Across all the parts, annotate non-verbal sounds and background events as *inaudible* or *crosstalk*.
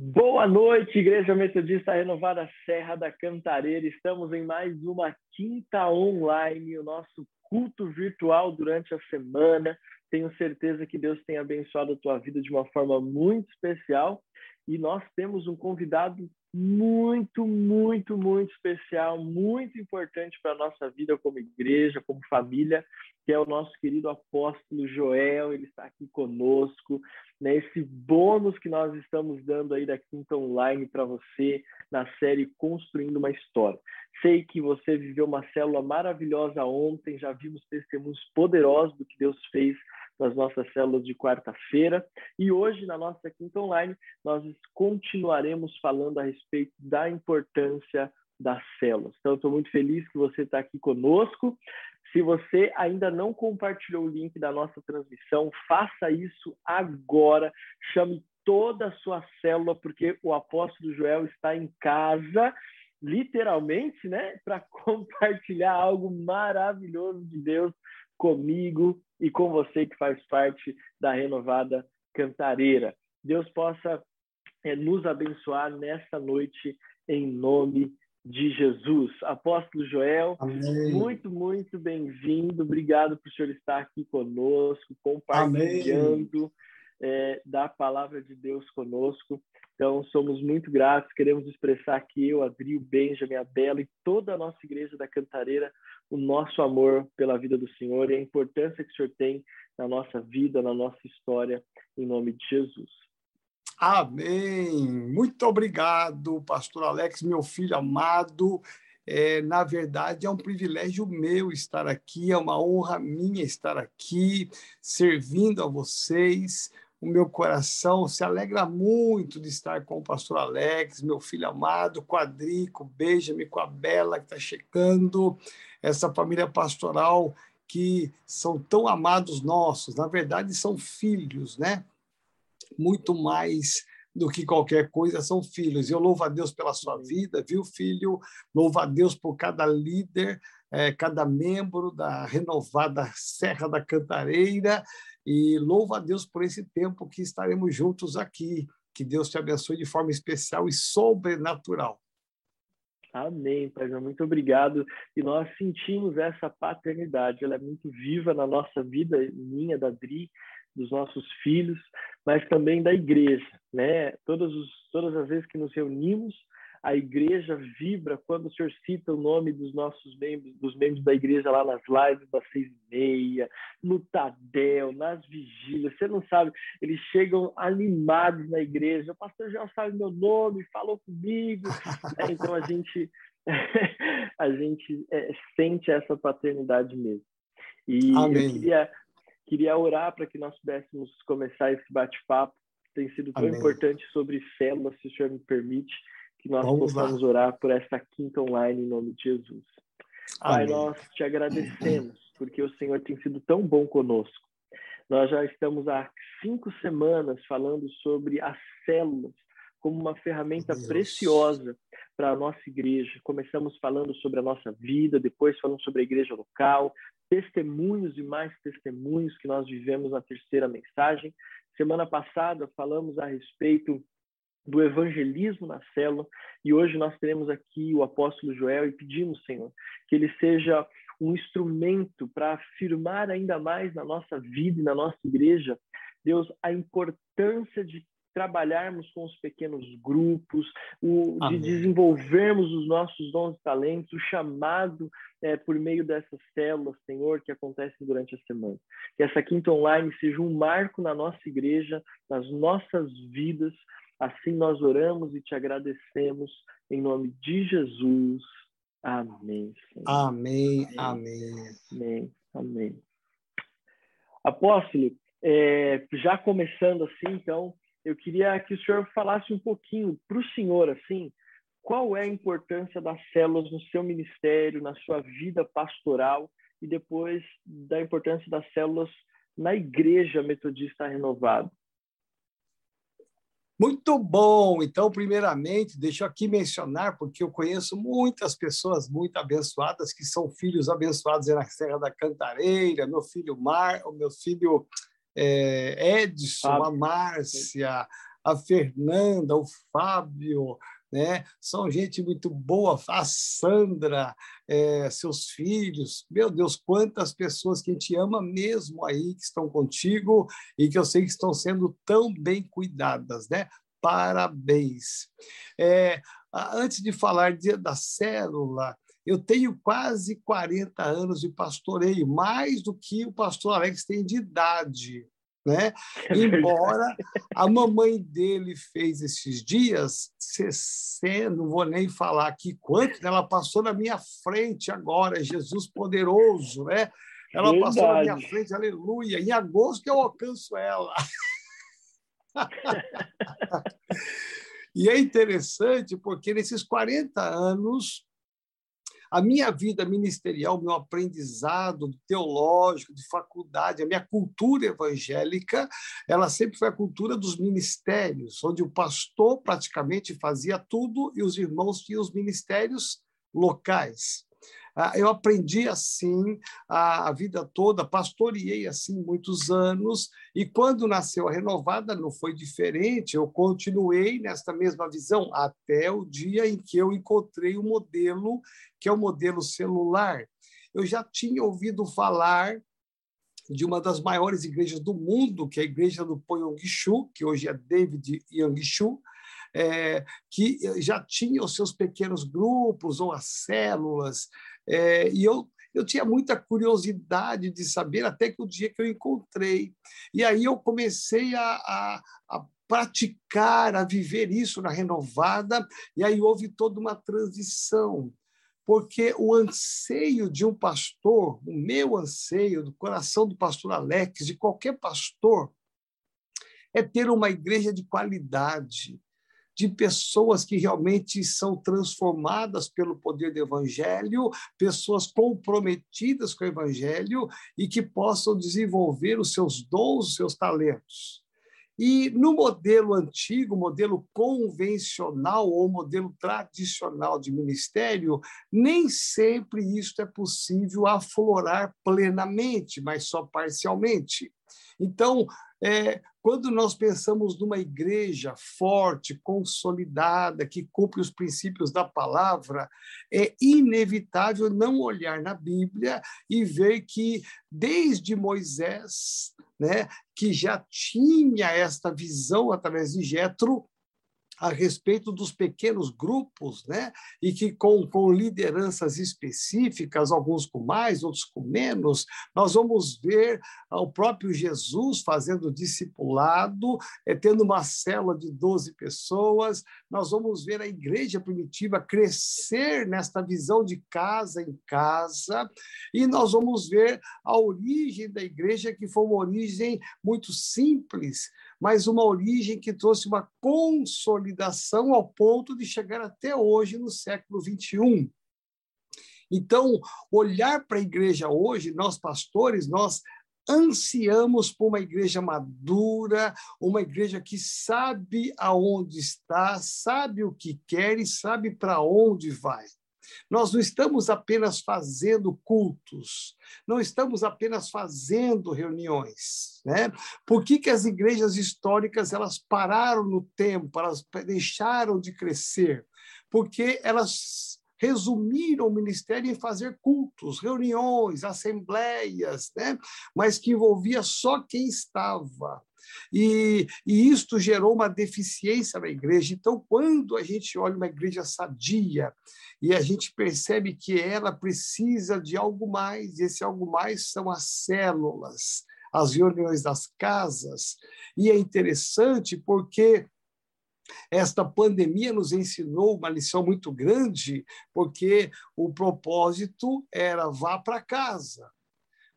Boa noite, Igreja Metodista Renovada Serra da Cantareira. Estamos em mais uma quinta online, o nosso culto virtual durante a semana. Tenho certeza que Deus tem abençoado a tua vida de uma forma muito especial. E nós temos um convidado muito, muito, muito especial, muito importante para a nossa vida como igreja, como família, que é o nosso querido apóstolo Joel. Ele está aqui conosco, né? Esse bônus que nós estamos dando aí da Quinta Online para você na série Construindo uma História. Sei que você viveu uma célula maravilhosa ontem, já vimos testemunhos poderosos do que Deus fez nas nossas células de quarta-feira. E hoje, na nossa quinta online, nós continuaremos falando a respeito da importância das células. Então, estou muito feliz que você está aqui conosco. Se você ainda não compartilhou o link da nossa transmissão, faça isso agora. Chame toda a sua célula, porque o apóstolo Joel está em casa, literalmente, né, *laughs* para compartilhar algo maravilhoso de Deus comigo e com você que faz parte da renovada Cantareira. Deus possa é, nos abençoar nesta noite em nome de Jesus. Apóstolo Joel, Amém. muito, muito bem-vindo. Obrigado por o senhor estar aqui conosco, compartilhando é, da palavra de Deus conosco. Então, somos muito gratos, queremos expressar aqui eu, Adri, o Benjamin, a Bela e toda a nossa igreja da Cantareira, o nosso amor pela vida do Senhor e a importância que o Senhor tem na nossa vida, na nossa história, em nome de Jesus. Amém. Muito obrigado, pastor Alex, meu filho amado. É, na verdade, é um privilégio meu estar aqui, é uma honra minha estar aqui, servindo a vocês o meu coração se alegra muito de estar com o pastor Alex, meu filho amado, Quadrico, beija-me com a Bela que está chegando, essa família pastoral que são tão amados nossos, na verdade são filhos, né? Muito mais do que qualquer coisa, são filhos. Eu louvo a Deus pela sua vida, viu, filho? Louvo a Deus por cada líder, é, cada membro da renovada Serra da Cantareira, e louvo a Deus por esse tempo que estaremos juntos aqui. Que Deus te abençoe de forma especial e sobrenatural. Amém, Pai. Muito obrigado. E nós sentimos essa paternidade, ela é muito viva na nossa vida, minha, da Dri, dos nossos filhos, mas também da igreja, né? Todas, os, todas as vezes que nos reunimos, a igreja vibra quando o senhor cita o nome dos nossos membros, dos membros da igreja lá nas lives das seis e meia, no Tadel, nas vigílias. Você não sabe, eles chegam animados na igreja. O pastor já sabe meu nome, falou comigo. *laughs* é, então a gente *laughs* a gente é, sente essa paternidade mesmo. E Amém. eu queria, queria orar para que nós pudéssemos começar esse bate-papo. Tem sido tão Amém. importante sobre células, se o senhor me permite que nós Vamos possamos lá. orar por esta quinta online em nome de Jesus. Pai, nós te agradecemos porque o Senhor tem sido tão bom conosco. Nós já estamos há cinco semanas falando sobre as células como uma ferramenta Deus. preciosa para a nossa igreja. Começamos falando sobre a nossa vida, depois falando sobre a igreja local, testemunhos e mais testemunhos que nós vivemos na terceira mensagem. Semana passada falamos a respeito do evangelismo na célula. E hoje nós teremos aqui o apóstolo Joel e pedimos, Senhor, que ele seja um instrumento para afirmar ainda mais na nossa vida e na nossa igreja, Deus, a importância de trabalharmos com os pequenos grupos, o, de desenvolvermos os nossos dons e talentos, o chamado é, por meio dessas células, Senhor, que acontecem durante a semana. Que essa quinta online seja um marco na nossa igreja, nas nossas vidas, Assim nós oramos e te agradecemos em nome de Jesus. Amém. Senhor. Amém, amém. Amém, amém. Apóstolo, é, já começando assim, então, eu queria que o senhor falasse um pouquinho para o senhor, assim, qual é a importância das células no seu ministério, na sua vida pastoral e depois da importância das células na igreja metodista renovada. Muito bom! Então, primeiramente, deixa eu aqui mencionar, porque eu conheço muitas pessoas muito abençoadas, que são filhos abençoados na Serra da Cantareira, meu filho Mar, o meu filho é, Edson, a Márcia, a Fernanda, o Fábio, né? São gente muito boa, a Sandra, é, seus filhos, meu Deus, quantas pessoas que a gente ama mesmo aí, que estão contigo e que eu sei que estão sendo tão bem cuidadas, né? Parabéns. É, antes de falar de, da célula, eu tenho quase 40 anos de pastoreio, mais do que o pastor Alex tem de idade né? É Embora a mamãe dele fez esses dias 60, não vou nem falar aqui quanto, ela passou na minha frente agora, Jesus poderoso, né? Ela Verdade. passou na minha frente, aleluia. Em agosto eu alcanço ela. *laughs* e é interessante porque nesses 40 anos a minha vida ministerial, meu aprendizado teológico, de faculdade, a minha cultura evangélica, ela sempre foi a cultura dos ministérios, onde o pastor praticamente fazia tudo e os irmãos tinham os ministérios locais. Ah, eu aprendi assim a, vida toda, pastoreei assim muitos anos, e quando nasceu a Renovada não foi diferente, eu continuei nesta mesma visão até o dia em que eu encontrei o um modelo, que é o modelo celular. Eu já tinha ouvido falar de uma das maiores igrejas do mundo, que é a igreja do Ponyongshu, que hoje é David Yongshu, é, que já tinha os seus pequenos grupos ou as células, é, e eu, eu tinha muita curiosidade de saber, até que o dia que eu encontrei. E aí eu comecei a, a, a praticar, a viver isso na renovada, e aí houve toda uma transição porque o anseio de um pastor, o meu anseio, do coração do pastor Alex, de qualquer pastor, é ter uma igreja de qualidade, de pessoas que realmente são transformadas pelo poder do Evangelho, pessoas comprometidas com o Evangelho e que possam desenvolver os seus dons, os seus talentos. E no modelo antigo, modelo convencional ou modelo tradicional de ministério, nem sempre isso é possível aflorar plenamente, mas só parcialmente. Então, é, quando nós pensamos numa igreja forte, consolidada, que cumpre os princípios da palavra, é inevitável não olhar na Bíblia e ver que, desde Moisés, né, que já tinha esta visão através de Jetro, a respeito dos pequenos grupos, né? e que com, com lideranças específicas, alguns com mais, outros com menos, nós vamos ver o próprio Jesus fazendo discipulado, é, tendo uma célula de 12 pessoas, nós vamos ver a igreja primitiva crescer nesta visão de casa em casa, e nós vamos ver a origem da igreja, que foi uma origem muito simples, mas uma origem que trouxe uma consolidação ao ponto de chegar até hoje, no século XXI. Então, olhar para a igreja hoje, nós pastores, nós ansiamos por uma igreja madura, uma igreja que sabe aonde está, sabe o que quer e sabe para onde vai. Nós não estamos apenas fazendo cultos, não estamos apenas fazendo reuniões, né? Por que, que as igrejas históricas elas pararam no tempo, elas deixaram de crescer? Porque elas resumiram o ministério em fazer cultos, reuniões, assembleias, né? mas que envolvia só quem estava. E, e isto gerou uma deficiência na igreja. Então, quando a gente olha uma igreja sadia e a gente percebe que ela precisa de algo mais, e esse algo mais são as células, as reuniões das casas, e é interessante porque esta pandemia nos ensinou uma lição muito grande, porque o propósito era vá para casa.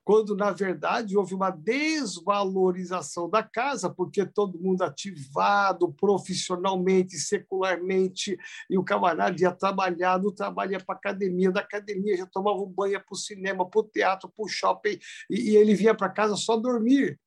Quando na verdade houve uma desvalorização da casa, porque todo mundo ativado profissionalmente, secularmente, e o camarada ia trabalhar, do trabalho ia para a academia, da academia já tomava um banho para o cinema, para o teatro, para o shopping, e, e ele vinha para casa só dormir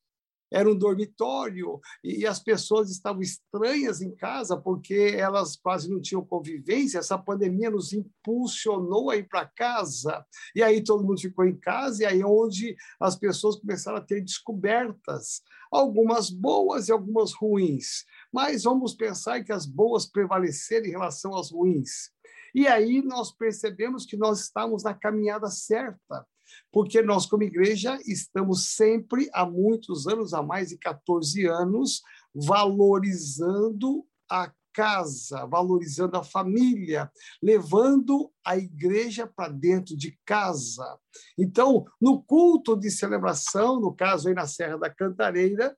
era um dormitório e as pessoas estavam estranhas em casa porque elas quase não tinham convivência. Essa pandemia nos impulsionou a ir para casa e aí todo mundo ficou em casa e aí é onde as pessoas começaram a ter descobertas, algumas boas e algumas ruins. mas vamos pensar que as boas prevaleceram em relação às ruins. E aí nós percebemos que nós estamos na caminhada certa, porque nós, como igreja, estamos sempre, há muitos anos, há mais de 14 anos, valorizando a casa, valorizando a família, levando a igreja para dentro de casa. Então, no culto de celebração, no caso aí na Serra da Cantareira,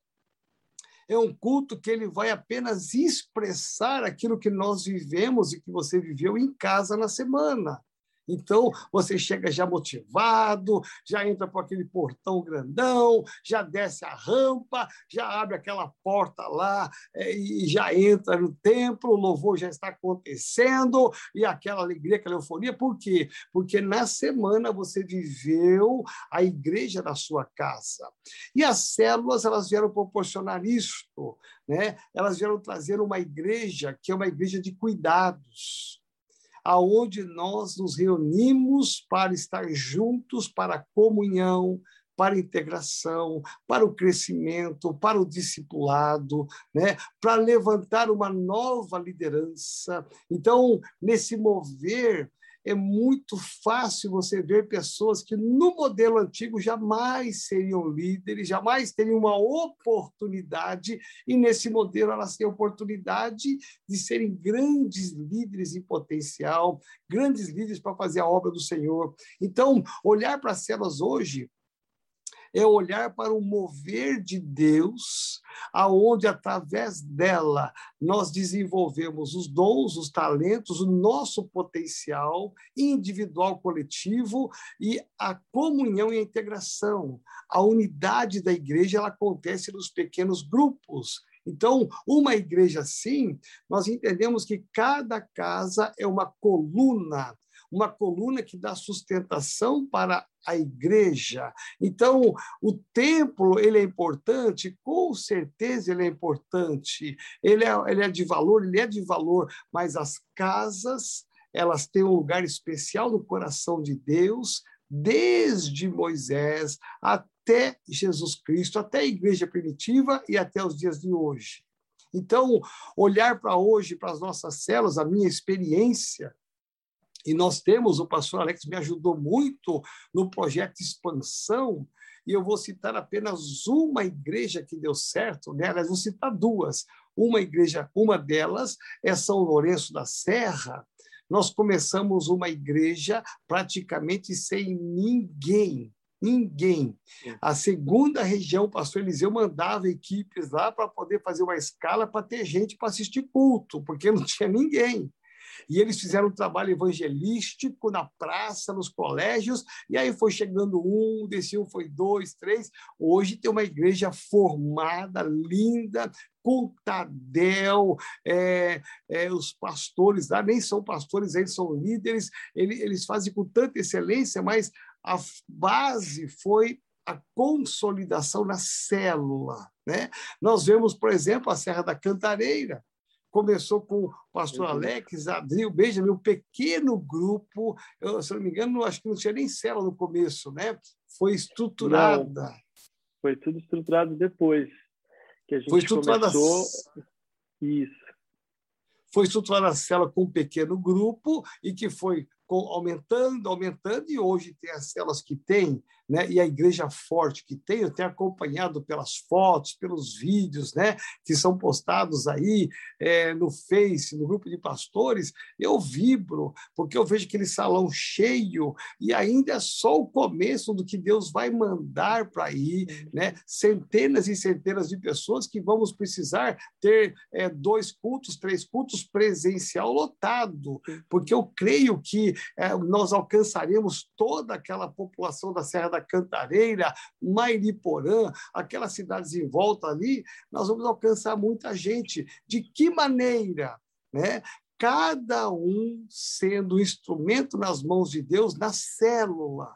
é um culto que ele vai apenas expressar aquilo que nós vivemos e que você viveu em casa na semana. Então, você chega já motivado, já entra por aquele portão grandão, já desce a rampa, já abre aquela porta lá é, e já entra no templo, o louvor já está acontecendo e aquela alegria, aquela euforia. Por quê? Porque na semana você viveu a igreja da sua casa. E as células, elas vieram proporcionar isto, né? Elas vieram trazer uma igreja que é uma igreja de cuidados aonde nós nos reunimos para estar juntos para a comunhão, para a integração, para o crescimento, para o discipulado, né? para levantar uma nova liderança. Então, nesse mover, é muito fácil você ver pessoas que no modelo antigo jamais seriam líderes, jamais teriam uma oportunidade, e nesse modelo elas têm oportunidade de serem grandes líderes em potencial, grandes líderes para fazer a obra do Senhor. Então, olhar para as células hoje é olhar para o mover de Deus, aonde através dela nós desenvolvemos os dons, os talentos, o nosso potencial individual, coletivo e a comunhão e a integração. A unidade da igreja ela acontece nos pequenos grupos. Então, uma igreja assim, nós entendemos que cada casa é uma coluna uma coluna que dá sustentação para a igreja. Então, o templo ele é importante, com certeza ele é importante, ele é, ele é de valor, ele é de valor, mas as casas elas têm um lugar especial no coração de Deus, desde Moisés até Jesus Cristo, até a igreja primitiva e até os dias de hoje. Então, olhar para hoje, para as nossas células, a minha experiência, e nós temos, o pastor Alex me ajudou muito no projeto Expansão, e eu vou citar apenas uma igreja que deu certo, né? Aliás, vou citar duas. Uma igreja, uma delas é São Lourenço da Serra. Nós começamos uma igreja praticamente sem ninguém. Ninguém. A segunda região, o pastor Eliseu mandava equipes lá para poder fazer uma escala para ter gente para assistir culto, porque não tinha ninguém. E eles fizeram um trabalho evangelístico na praça, nos colégios, e aí foi chegando um, desse um foi dois, três. Hoje tem uma igreja formada, linda, com Tadel, é, é, os pastores lá, nem são pastores, eles são líderes, eles, eles fazem com tanta excelência, mas a base foi a consolidação na célula. Né? Nós vemos, por exemplo, a Serra da Cantareira, começou com o pastor Alex, Adril, Benjamin, um pequeno grupo, eu, se não me engano, acho que não tinha nem cela no começo, né? Foi estruturada. Não, foi tudo estruturado depois que a gente foi estruturada começou. Isso. Foi estruturada a cela com um pequeno grupo e que foi aumentando, aumentando, e hoje tem as células que tem, né? e a igreja forte que tem, eu tenho acompanhado pelas fotos, pelos vídeos né? que são postados aí é, no Face, no grupo de pastores, eu vibro, porque eu vejo aquele salão cheio, e ainda é só o começo do que Deus vai mandar para aí, né? centenas e centenas de pessoas que vamos precisar ter é, dois cultos, três cultos presencial lotado, porque eu creio que é, nós alcançaremos toda aquela população da Serra da Cantareira, Mairiporã, aquelas cidades em volta ali, nós vamos alcançar muita gente. De que maneira? Né? Cada um sendo instrumento nas mãos de Deus na célula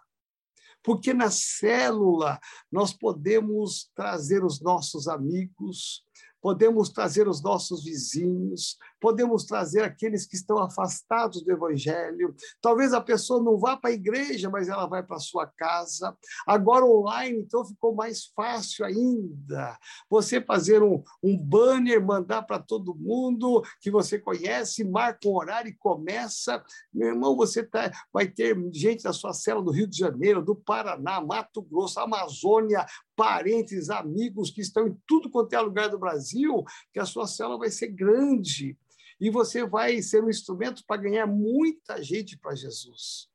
porque na célula nós podemos trazer os nossos amigos, podemos trazer os nossos vizinhos, podemos trazer aqueles que estão afastados do Evangelho. Talvez a pessoa não vá para a igreja, mas ela vai para a sua casa. Agora, online, então, ficou mais fácil ainda. Você fazer um, um banner, mandar para todo mundo que você conhece, marca um horário e começa. Meu irmão, você tá, vai ter gente da sua cela do Rio de Janeiro, do Paraná, Mato Grosso, Amazônia, parentes, amigos que estão em tudo quanto é lugar do Brasil, que a sua célula vai ser grande e você vai ser um instrumento para ganhar muita gente para Jesus.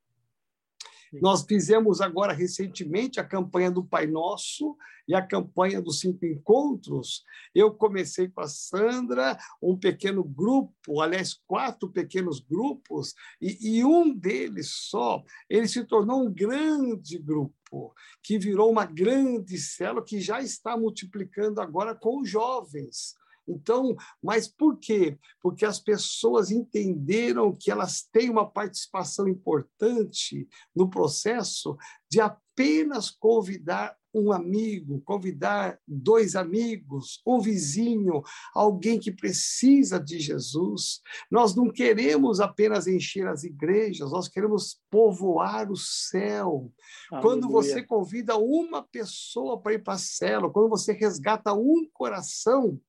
Nós fizemos agora recentemente a campanha do Pai Nosso e a campanha dos cinco encontros. Eu comecei com a Sandra, um pequeno grupo, aliás, quatro pequenos grupos, e, e um deles só, ele se tornou um grande grupo, que virou uma grande célula que já está multiplicando agora com jovens. Então, mas por quê? Porque as pessoas entenderam que elas têm uma participação importante no processo de apenas convidar um amigo, convidar dois amigos, um vizinho, alguém que precisa de Jesus. Nós não queremos apenas encher as igrejas, nós queremos povoar o céu. Aleluia. Quando você convida uma pessoa para ir para a célula, quando você resgata um coração,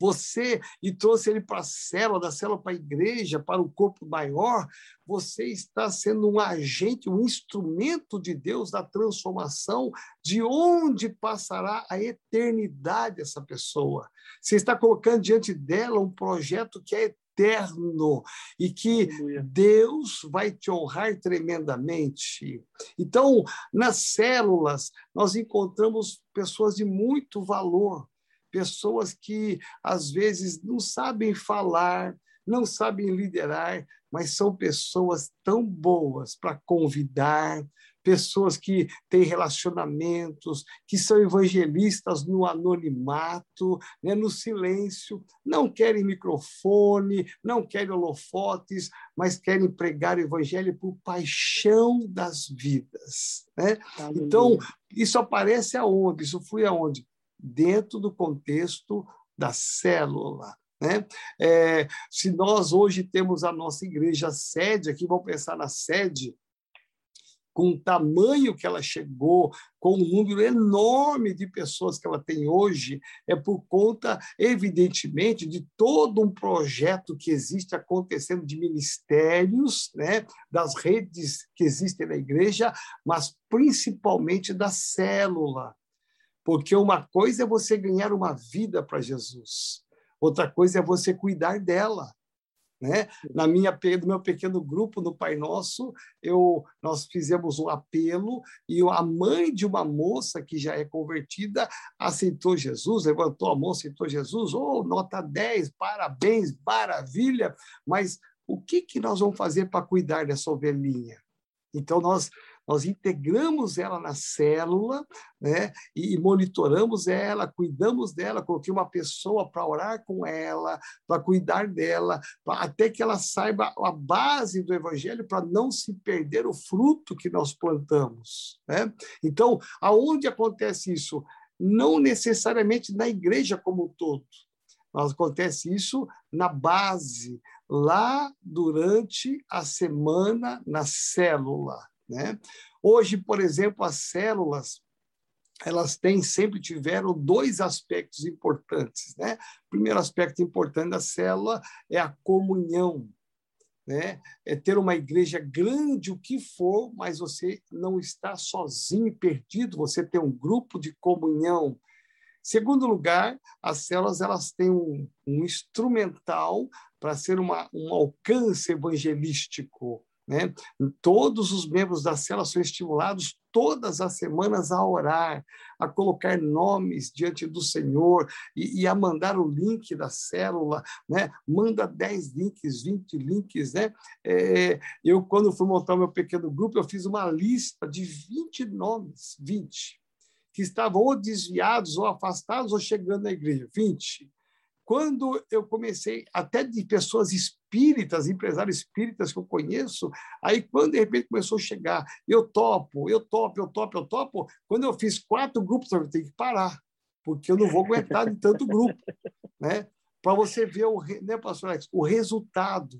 você e trouxe ele para a célula, da célula para a igreja, para o corpo maior, você está sendo um agente, um instrumento de Deus da transformação, de onde passará a eternidade essa pessoa. Você está colocando diante dela um projeto que é eterno e que Deus vai te honrar tremendamente. Então, nas células, nós encontramos pessoas de muito valor, pessoas que às vezes não sabem falar, não sabem liderar, mas são pessoas tão boas para convidar, pessoas que têm relacionamentos, que são evangelistas no anonimato, né, no silêncio, não querem microfone, não querem holofotes, mas querem pregar o evangelho por paixão das vidas. Né? Então, isso aparece aonde? Isso foi aonde? Dentro do contexto da célula. Né? É, se nós hoje temos a nossa igreja sede, aqui vamos pensar na sede, com o tamanho que ela chegou, com o número enorme de pessoas que ela tem hoje, é por conta, evidentemente, de todo um projeto que existe acontecendo de ministérios, né, das redes que existem na igreja, mas principalmente da célula. Porque uma coisa é você ganhar uma vida para Jesus, outra coisa é você cuidar dela. Né? Na minha no meu pequeno grupo no Pai Nosso, eu nós fizemos um apelo e a mãe de uma moça que já é convertida aceitou Jesus, levantou a mão, aceitou Jesus, oh, nota 10, parabéns, maravilha, mas o que que nós vamos fazer para cuidar dessa ovelhinha? Então nós nós integramos ela na célula né, e monitoramos ela, cuidamos dela, coloquei uma pessoa para orar com ela, para cuidar dela, pra, até que ela saiba a base do evangelho para não se perder o fruto que nós plantamos. Né? Então, aonde acontece isso? Não necessariamente na igreja como um todo. Mas acontece isso na base, lá durante a semana na célula. Né? Hoje, por exemplo, as células elas têm sempre tiveram dois aspectos importantes, né? O primeiro aspecto importante da célula é a comunhão, né? É ter uma igreja grande, o que for, mas você não está sozinho, perdido. Você tem um grupo de comunhão. Segundo lugar, as células elas têm um, um instrumental para ser uma, um alcance evangelístico. Né? Todos os membros da célula são estimulados todas as semanas a orar, a colocar nomes diante do Senhor e, e a mandar o link da célula, né? Manda 10 links, 20 links, né? É, eu, quando fui montar o meu pequeno grupo, eu fiz uma lista de 20 nomes, 20, que estavam ou desviados, ou afastados, ou chegando na igreja, 20. Quando eu comecei, até de pessoas espíritas, empresários espíritas que eu conheço, aí quando de repente começou a chegar, eu topo, eu topo, eu topo, eu topo, quando eu fiz quatro grupos, eu tenho que parar, porque eu não vou aguentar de tanto grupo, *laughs* né? para você ver o, né, pastor Alex, o resultado,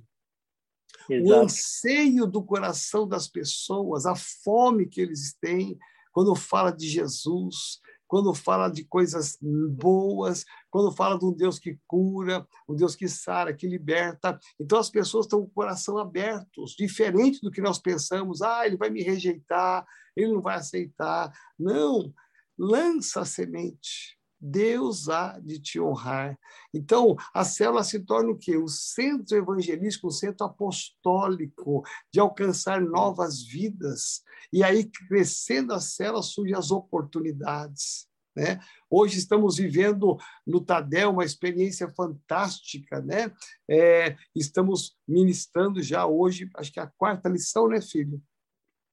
Exato. o anseio do coração das pessoas, a fome que eles têm quando fala de Jesus, quando fala de coisas boas, quando fala de um Deus que cura, um Deus que sara, que liberta. Então as pessoas estão com o coração aberto, diferente do que nós pensamos. Ah, ele vai me rejeitar, ele não vai aceitar. Não, lança a semente. Deus há de te honrar. Então, a célula se torna o quê? O centro evangelístico, o centro apostólico de alcançar novas vidas. E aí, crescendo a célula, surgem as oportunidades. Né? Hoje estamos vivendo no Tadel uma experiência fantástica, né? É, estamos ministrando já hoje, acho que é a quarta lição, né, filho?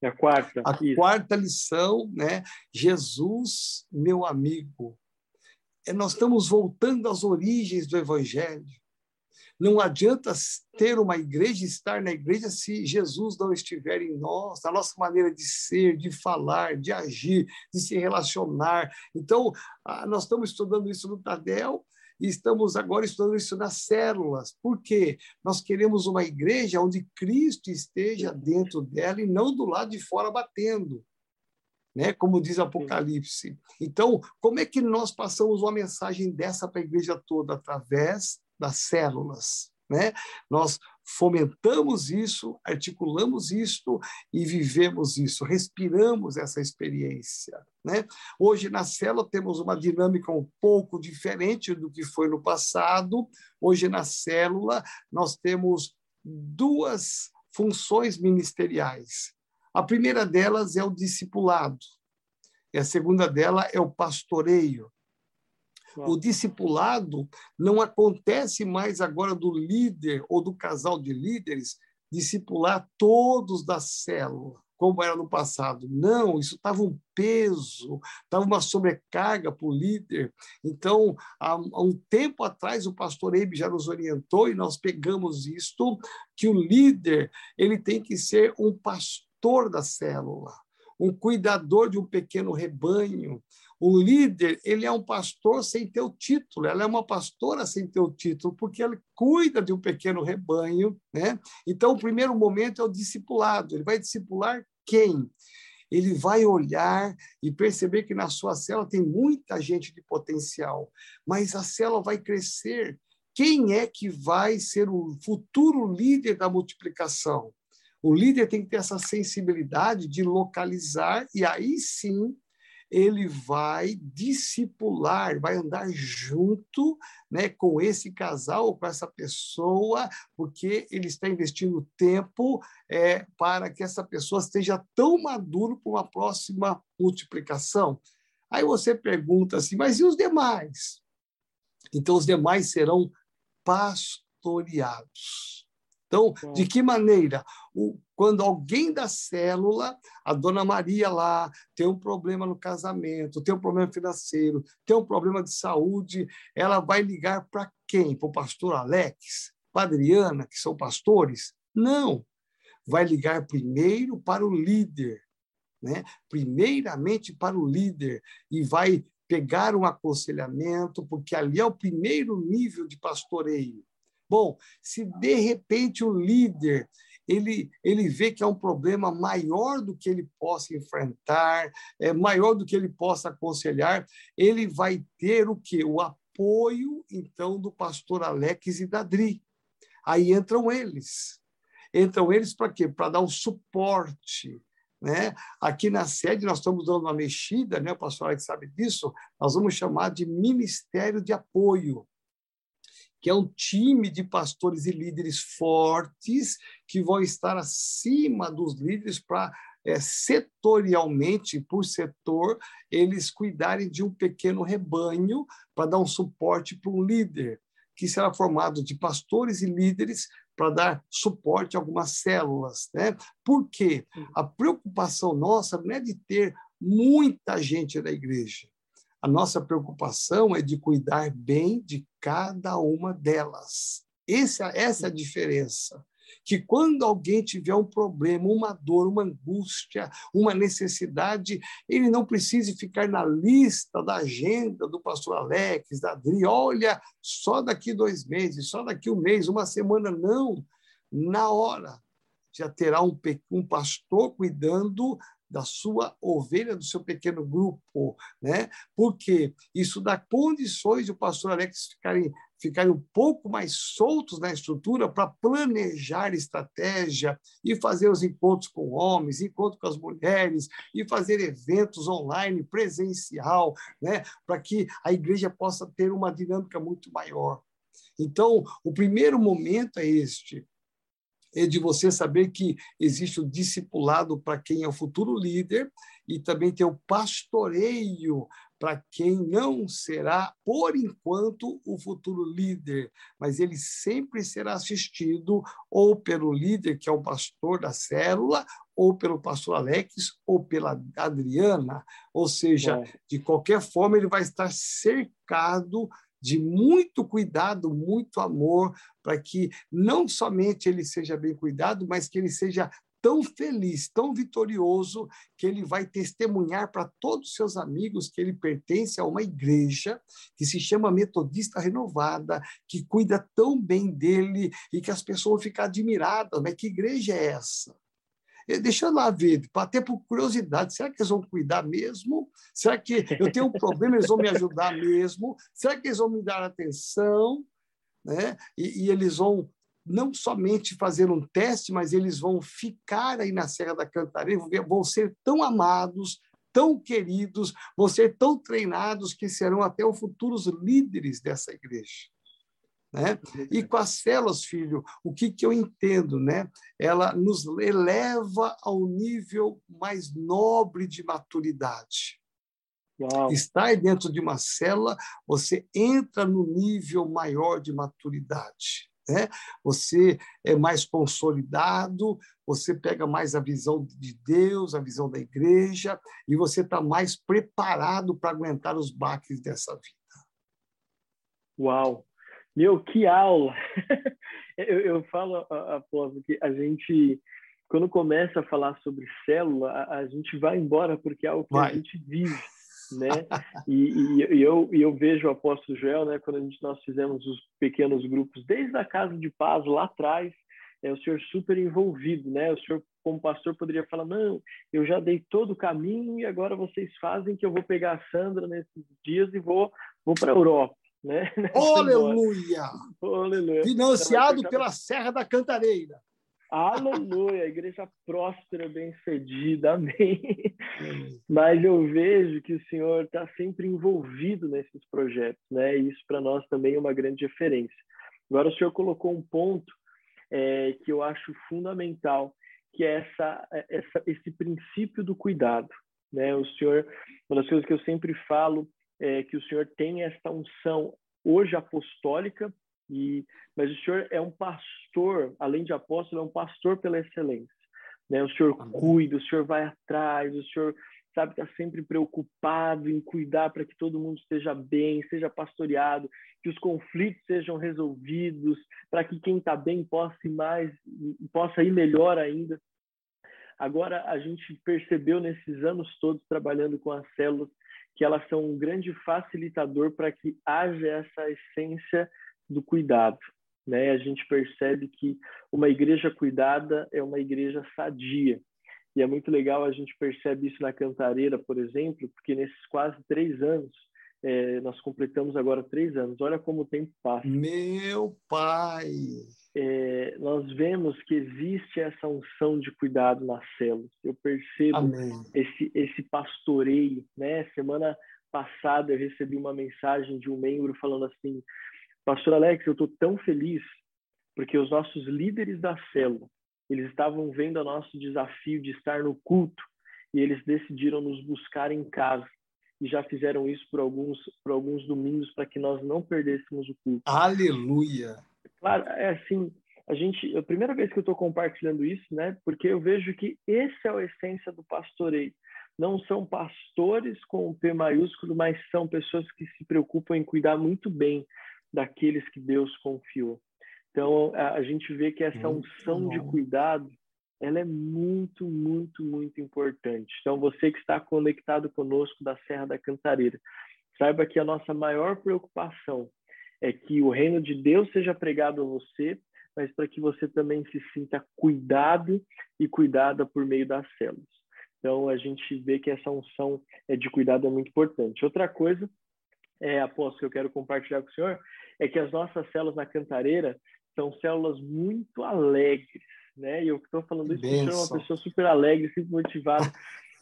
É a quarta. A isso. quarta lição, né? Jesus, meu amigo. É, nós estamos voltando às origens do Evangelho. Não adianta ter uma igreja, estar na igreja, se Jesus não estiver em nós, na nossa maneira de ser, de falar, de agir, de se relacionar. Então, nós estamos estudando isso no Tadel e estamos agora estudando isso nas células. Por quê? Nós queremos uma igreja onde Cristo esteja dentro dela e não do lado de fora batendo né? como diz Apocalipse. Então, como é que nós passamos uma mensagem dessa para a igreja toda? Através das células. Né? Nós fomentamos isso, articulamos isso e vivemos isso, respiramos essa experiência. Né? Hoje, na célula, temos uma dinâmica um pouco diferente do que foi no passado. Hoje, na célula, nós temos duas funções ministeriais. A primeira delas é o discipulado, e a segunda dela é o pastoreio. O discipulado não acontece mais agora do líder ou do casal de líderes discipular todos da célula, como era no passado. Não, isso estava um peso, estava uma sobrecarga para o líder. Então, há, há, um tempo atrás, o pastor Eibe já nos orientou e nós pegamos isto, que o líder ele tem que ser um pastor pastor da célula, um cuidador de um pequeno rebanho. O líder, ele é um pastor sem ter o título, ela é uma pastora sem ter o título, porque ele cuida de um pequeno rebanho, né? Então, o primeiro momento é o discipulado. Ele vai discipular quem? Ele vai olhar e perceber que na sua célula tem muita gente de potencial, mas a célula vai crescer. Quem é que vai ser o futuro líder da multiplicação? O líder tem que ter essa sensibilidade de localizar, e aí sim ele vai discipular, vai andar junto né, com esse casal, com essa pessoa, porque ele está investindo tempo é, para que essa pessoa esteja tão maduro para uma próxima multiplicação. Aí você pergunta assim, mas e os demais? Então, os demais serão pastoreados. Então, de que maneira? O, quando alguém da célula, a dona Maria lá, tem um problema no casamento, tem um problema financeiro, tem um problema de saúde, ela vai ligar para quem? Para o pastor Alex? Para a Adriana, que são pastores? Não. Vai ligar primeiro para o líder, né? primeiramente para o líder, e vai pegar um aconselhamento, porque ali é o primeiro nível de pastoreio. Bom, se de repente o líder ele, ele vê que é um problema maior do que ele possa enfrentar, é maior do que ele possa aconselhar, ele vai ter o quê? O apoio, então, do pastor Alex e da Dri. Aí entram eles. Entram eles para quê? Para dar o suporte. Né? Aqui na sede nós estamos dando uma mexida, né? o pastor Alex sabe disso, nós vamos chamar de Ministério de Apoio que é um time de pastores e líderes fortes que vão estar acima dos líderes para é, setorialmente, por setor, eles cuidarem de um pequeno rebanho para dar um suporte para um líder, que será formado de pastores e líderes para dar suporte a algumas células. Né? Por quê? A preocupação nossa não é de ter muita gente na igreja. A nossa preocupação é de cuidar bem de cada uma delas. Essa, essa é a diferença. que quando alguém tiver um problema, uma dor, uma angústia, uma necessidade, ele não precise ficar na lista da agenda do pastor Alex, da Adri, olha, só daqui dois meses, só daqui um mês, uma semana, não. Na hora, já terá um, um pastor cuidando da sua ovelha, do seu pequeno grupo, né? Porque isso dá condições de o pastor Alex ficarem, ficarem um pouco mais soltos na estrutura para planejar estratégia e fazer os encontros com homens, encontros com as mulheres e fazer eventos online, presencial, né? Para que a igreja possa ter uma dinâmica muito maior. Então, o primeiro momento é este: é de você saber que existe o discipulado para quem é o futuro líder e também tem o pastoreio para quem não será, por enquanto, o futuro líder, mas ele sempre será assistido ou pelo líder, que é o pastor da célula, ou pelo pastor Alex, ou pela Adriana. Ou seja, é. de qualquer forma, ele vai estar cercado de muito cuidado, muito amor, para que não somente ele seja bem cuidado, mas que ele seja tão feliz, tão vitorioso, que ele vai testemunhar para todos os seus amigos que ele pertence a uma igreja que se chama Metodista Renovada, que cuida tão bem dele e que as pessoas vão ficar admiradas. Mas que igreja é essa? Deixa eu lá ver, até por curiosidade, será que eles vão cuidar mesmo? Será que eu tenho um problema, eles vão me ajudar mesmo? Será que eles vão me dar atenção? Né? E, e eles vão não somente fazer um teste, mas eles vão ficar aí na Serra da Cantareira, vão ser tão amados, tão queridos, vão ser tão treinados que serão até os futuros líderes dessa igreja. Né? E com as células, filho, o que, que eu entendo? Né? Ela nos eleva ao nível mais nobre de maturidade. Uau. Estar dentro de uma célula, você entra no nível maior de maturidade. Né? Você é mais consolidado, você pega mais a visão de Deus, a visão da igreja, e você está mais preparado para aguentar os baques dessa vida. Uau! Meu, que aula! *laughs* eu, eu falo, Apóstolo, que a gente, quando começa a falar sobre célula, a, a gente vai embora porque é algo que vai. a gente vive, *laughs* né? E, e, e, eu, e eu vejo o apóstolo Joel, né? Quando a gente, nós fizemos os pequenos grupos, desde a Casa de Paz, lá atrás, é o senhor super envolvido, né? O senhor, como pastor, poderia falar: não, eu já dei todo o caminho e agora vocês fazem que eu vou pegar a Sandra nesses dias e vou, vou para a Europa. Né? *laughs* Aleluia! Aleluia! Financiado então, pela Serra da Cantareira. Aleluia! Igreja próspera, bem-sucedida, amém. Mas eu vejo que o Senhor está sempre envolvido nesses projetos, né? E isso para nós também é uma grande referência. Agora, o Senhor colocou um ponto é, que eu acho fundamental, que é essa, essa, esse princípio do cuidado. Né? O Senhor, uma das coisas que eu sempre falo é, que o senhor tem esta unção hoje apostólica, e, mas o senhor é um pastor, além de apóstolo, é um pastor pela excelência. Né? O senhor cuida, o senhor vai atrás, o senhor sabe está sempre preocupado em cuidar para que todo mundo esteja bem, seja pastoreado, que os conflitos sejam resolvidos, para que quem está bem possa ir mais, possa ir melhor ainda. Agora a gente percebeu nesses anos todos trabalhando com as células que elas são um grande facilitador para que haja essa essência do cuidado. Né? A gente percebe que uma igreja cuidada é uma igreja sadia. E é muito legal, a gente percebe isso na Cantareira, por exemplo, porque nesses quase três anos, é, nós completamos agora três anos. Olha como o tempo passa. Meu pai! é, nós vemos que existe essa unção de cuidado nas células. Eu percebo esse, esse pastoreio. Né? Semana passada eu recebi uma mensagem de um membro falando assim: Pastor Alex, eu estou tão feliz porque os nossos líderes da célula eles estavam vendo o nosso desafio de estar no culto e eles decidiram nos buscar em casa e já fizeram isso por alguns por alguns domingos para que nós não perdêssemos o culto. Aleluia. Claro, é assim, a gente, a primeira vez que eu estou compartilhando isso, né? Porque eu vejo que esse é a essência do pastoreio. Não são pastores com P maiúsculo, mas são pessoas que se preocupam em cuidar muito bem daqueles que Deus confiou. Então, a, a gente vê que essa unção de cuidado, ela é muito, muito, muito importante. Então, você que está conectado conosco da Serra da Cantareira, saiba que a nossa maior preocupação é que o reino de Deus seja pregado a você, mas para que você também se sinta cuidado e cuidada por meio das células. Então, a gente vê que essa unção é de cuidado é muito importante. Outra coisa, é, apóstolo, que eu quero compartilhar com o senhor, é que as nossas células na Cantareira são células muito alegres, né? E eu estou falando isso porque eu uma pessoa super alegre, super motivada.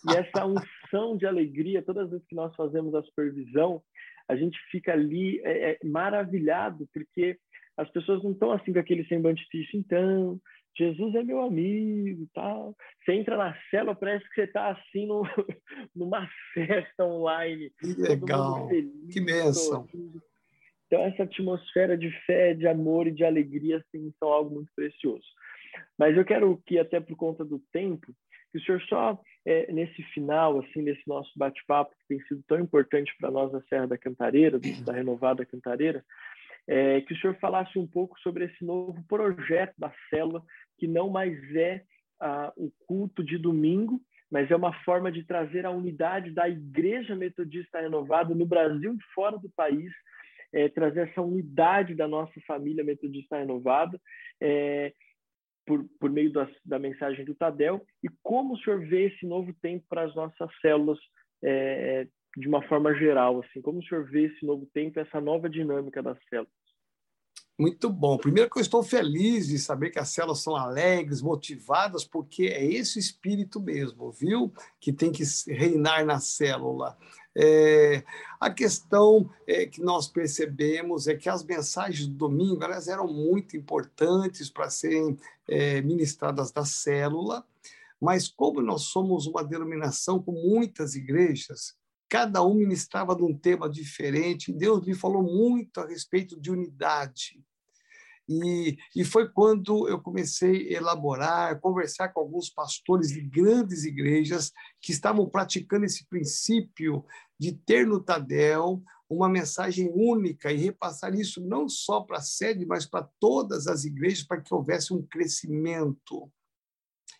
E essa unção de alegria, todas as vezes que nós fazemos a supervisão, a gente fica ali é, é, maravilhado, porque as pessoas não estão assim com aquele semblante triste. Então, Jesus é meu amigo, tal. Você entra na célula, parece que você está assim no, *laughs* numa festa online. Que legal, feliz, que bênção. Então, essa atmosfera de fé, de amor e de alegria, assim, são algo muito precioso. Mas eu quero que, até por conta do tempo, que o senhor só, é, nesse final, assim, desse nosso bate-papo, que tem sido tão importante para nós da Serra da Cantareira, da Renovada Cantareira, é, que o senhor falasse um pouco sobre esse novo projeto da célula, que não mais é ah, o culto de domingo, mas é uma forma de trazer a unidade da Igreja Metodista Renovada no Brasil e fora do país, é, trazer essa unidade da nossa família Metodista Renovada, é, por, por meio da, da mensagem do Tadel, e como o senhor vê esse novo tempo para as nossas células é, de uma forma geral, assim, como o senhor vê esse novo tempo, essa nova dinâmica das células? Muito bom. Primeiro que eu estou feliz de saber que as células são alegres, motivadas, porque é esse espírito mesmo, viu? Que tem que reinar na célula. É, a questão é, que nós percebemos é que as mensagens do domingo elas eram muito importantes para serem é, ministradas da célula, mas como nós somos uma denominação com muitas igrejas, cada um ministrava de um tema diferente. Deus me falou muito a respeito de unidade. E, e foi quando eu comecei a elaborar, conversar com alguns pastores de grandes igrejas que estavam praticando esse princípio de ter no Tadel uma mensagem única e repassar isso não só para a sede, mas para todas as igrejas, para que houvesse um crescimento.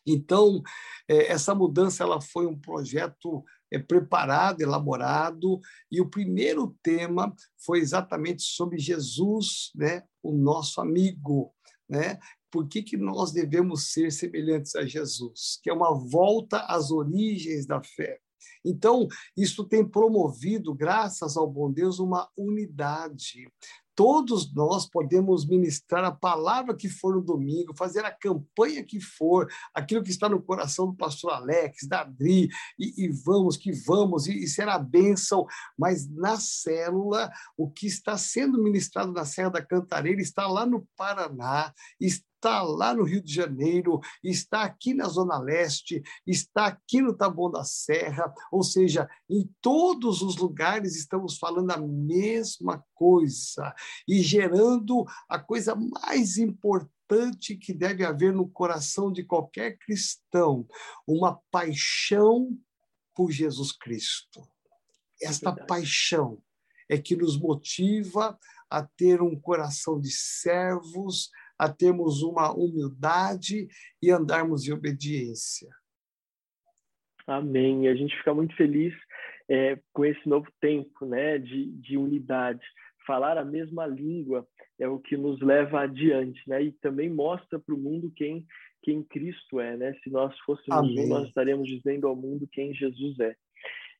Então, é, essa mudança ela foi um projeto é, preparado, elaborado, e o primeiro tema foi exatamente sobre Jesus, né, o nosso amigo, né? Por que, que nós devemos ser semelhantes a Jesus? Que é uma volta às origens da fé. Então, isso tem promovido, graças ao bom Deus, uma unidade todos nós podemos ministrar a palavra que for no domingo, fazer a campanha que for, aquilo que está no coração do pastor Alex, da Adri, e, e vamos que vamos, e, e será bênção, mas na célula, o que está sendo ministrado na Serra da Cantareira está lá no Paraná, está está lá no Rio de Janeiro, está aqui na Zona Leste, está aqui no Taboão da Serra, ou seja, em todos os lugares estamos falando a mesma coisa e gerando a coisa mais importante que deve haver no coração de qualquer cristão, uma paixão por Jesus Cristo. Esta é paixão é que nos motiva a ter um coração de servos, a termos uma humildade e andarmos em obediência. Amém. A gente fica muito feliz é, com esse novo tempo né, de, de unidade. Falar a mesma língua é o que nos leva adiante, né? E também mostra para o mundo quem quem Cristo é, né? Se nós fôssemos Amém. um, nós estaríamos dizendo ao mundo quem Jesus é.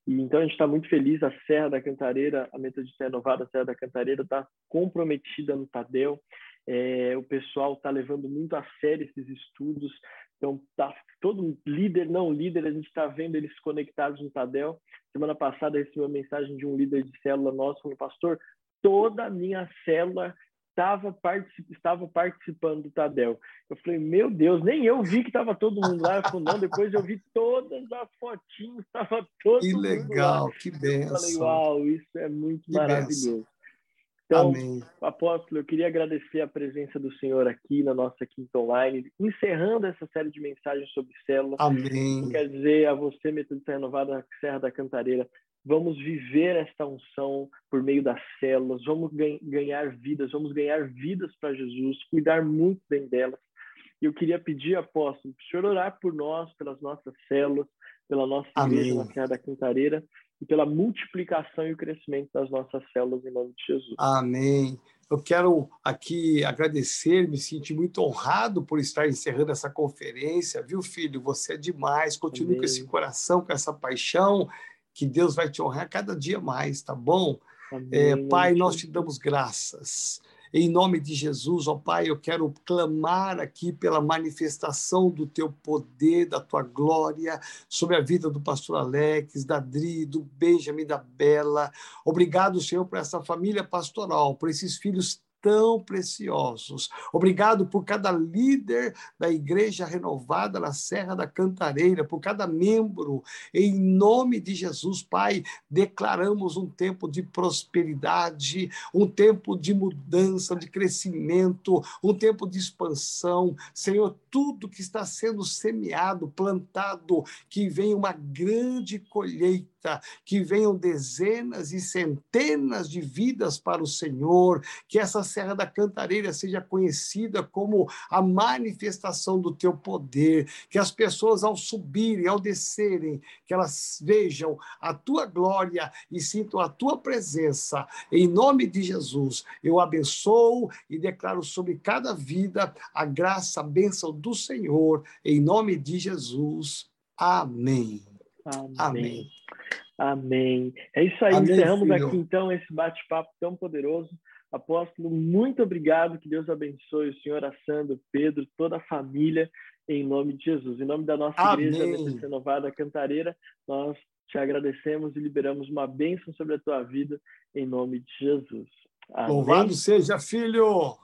E, então a gente está muito feliz. A Serra da Cantareira, a Metodista Renovada Serra da Cantareira, está comprometida no Tadel. É, o pessoal está levando muito a sério esses estudos. Então, tá todo líder, não líder, a gente está vendo eles conectados no Tadel. Semana passada recebi uma mensagem de um líder de célula nosso, falando, pastor, toda a minha célula estava, particip, estava participando do Tadel. Eu falei, meu Deus, nem eu vi que estava todo mundo lá. Eu falei, não, depois eu vi todas as fotinhas, estava todo que mundo legal, lá. Que legal, que benção. Eu falei, uau, isso é muito que maravilhoso. Benção. Então, Amém. apóstolo, eu queria agradecer a presença do senhor aqui na nossa quinta online, encerrando essa série de mensagens sobre células. Amém. Quer dizer a você, Metodista Renovada Serra da Cantareira, vamos viver esta unção por meio das células, vamos ganhar vidas, vamos ganhar vidas para Jesus, cuidar muito bem delas. E eu queria pedir, apóstolo, para o senhor orar por nós, pelas nossas células, pela nossa Amém. igreja na Serra da Cantareira, e pela multiplicação e o crescimento das nossas células em nome de Jesus. Amém. Eu quero aqui agradecer, me sentir muito honrado por estar encerrando essa conferência, viu, filho? Você é demais. Continue Amém. com esse coração, com essa paixão, que Deus vai te honrar cada dia mais, tá bom? É, pai, nós te damos graças. Em nome de Jesus, ó Pai, eu quero clamar aqui pela manifestação do teu poder, da tua glória sobre a vida do pastor Alex, da Dri, do Benjamin, da Bela. Obrigado, Senhor, por essa família pastoral, por esses filhos tão preciosos. Obrigado por cada líder da Igreja Renovada na Serra da Cantareira, por cada membro. Em nome de Jesus, Pai, declaramos um tempo de prosperidade, um tempo de mudança, de crescimento, um tempo de expansão. Senhor, tudo que está sendo semeado, plantado, que venha uma grande colheita, que venham dezenas e centenas de vidas para o Senhor, que essa Serra da Cantareira seja conhecida como a manifestação do teu poder, que as pessoas ao subirem, ao descerem, que elas vejam a tua glória e sintam a tua presença. Em nome de Jesus, eu abençoo e declaro sobre cada vida a graça, a bênção do Senhor, em nome de Jesus. Amém. Amém. Amém. Amém. É isso aí. Amém, Encerramos filho. aqui então esse bate-papo tão poderoso. Apóstolo, muito obrigado. Que Deus abençoe o senhor Assando, Pedro, toda a família, em nome de Jesus. Em nome da nossa Amém. igreja Renovada Cantareira, nós te agradecemos e liberamos uma bênção sobre a tua vida, em nome de Jesus. Amém. Louvado seja, filho!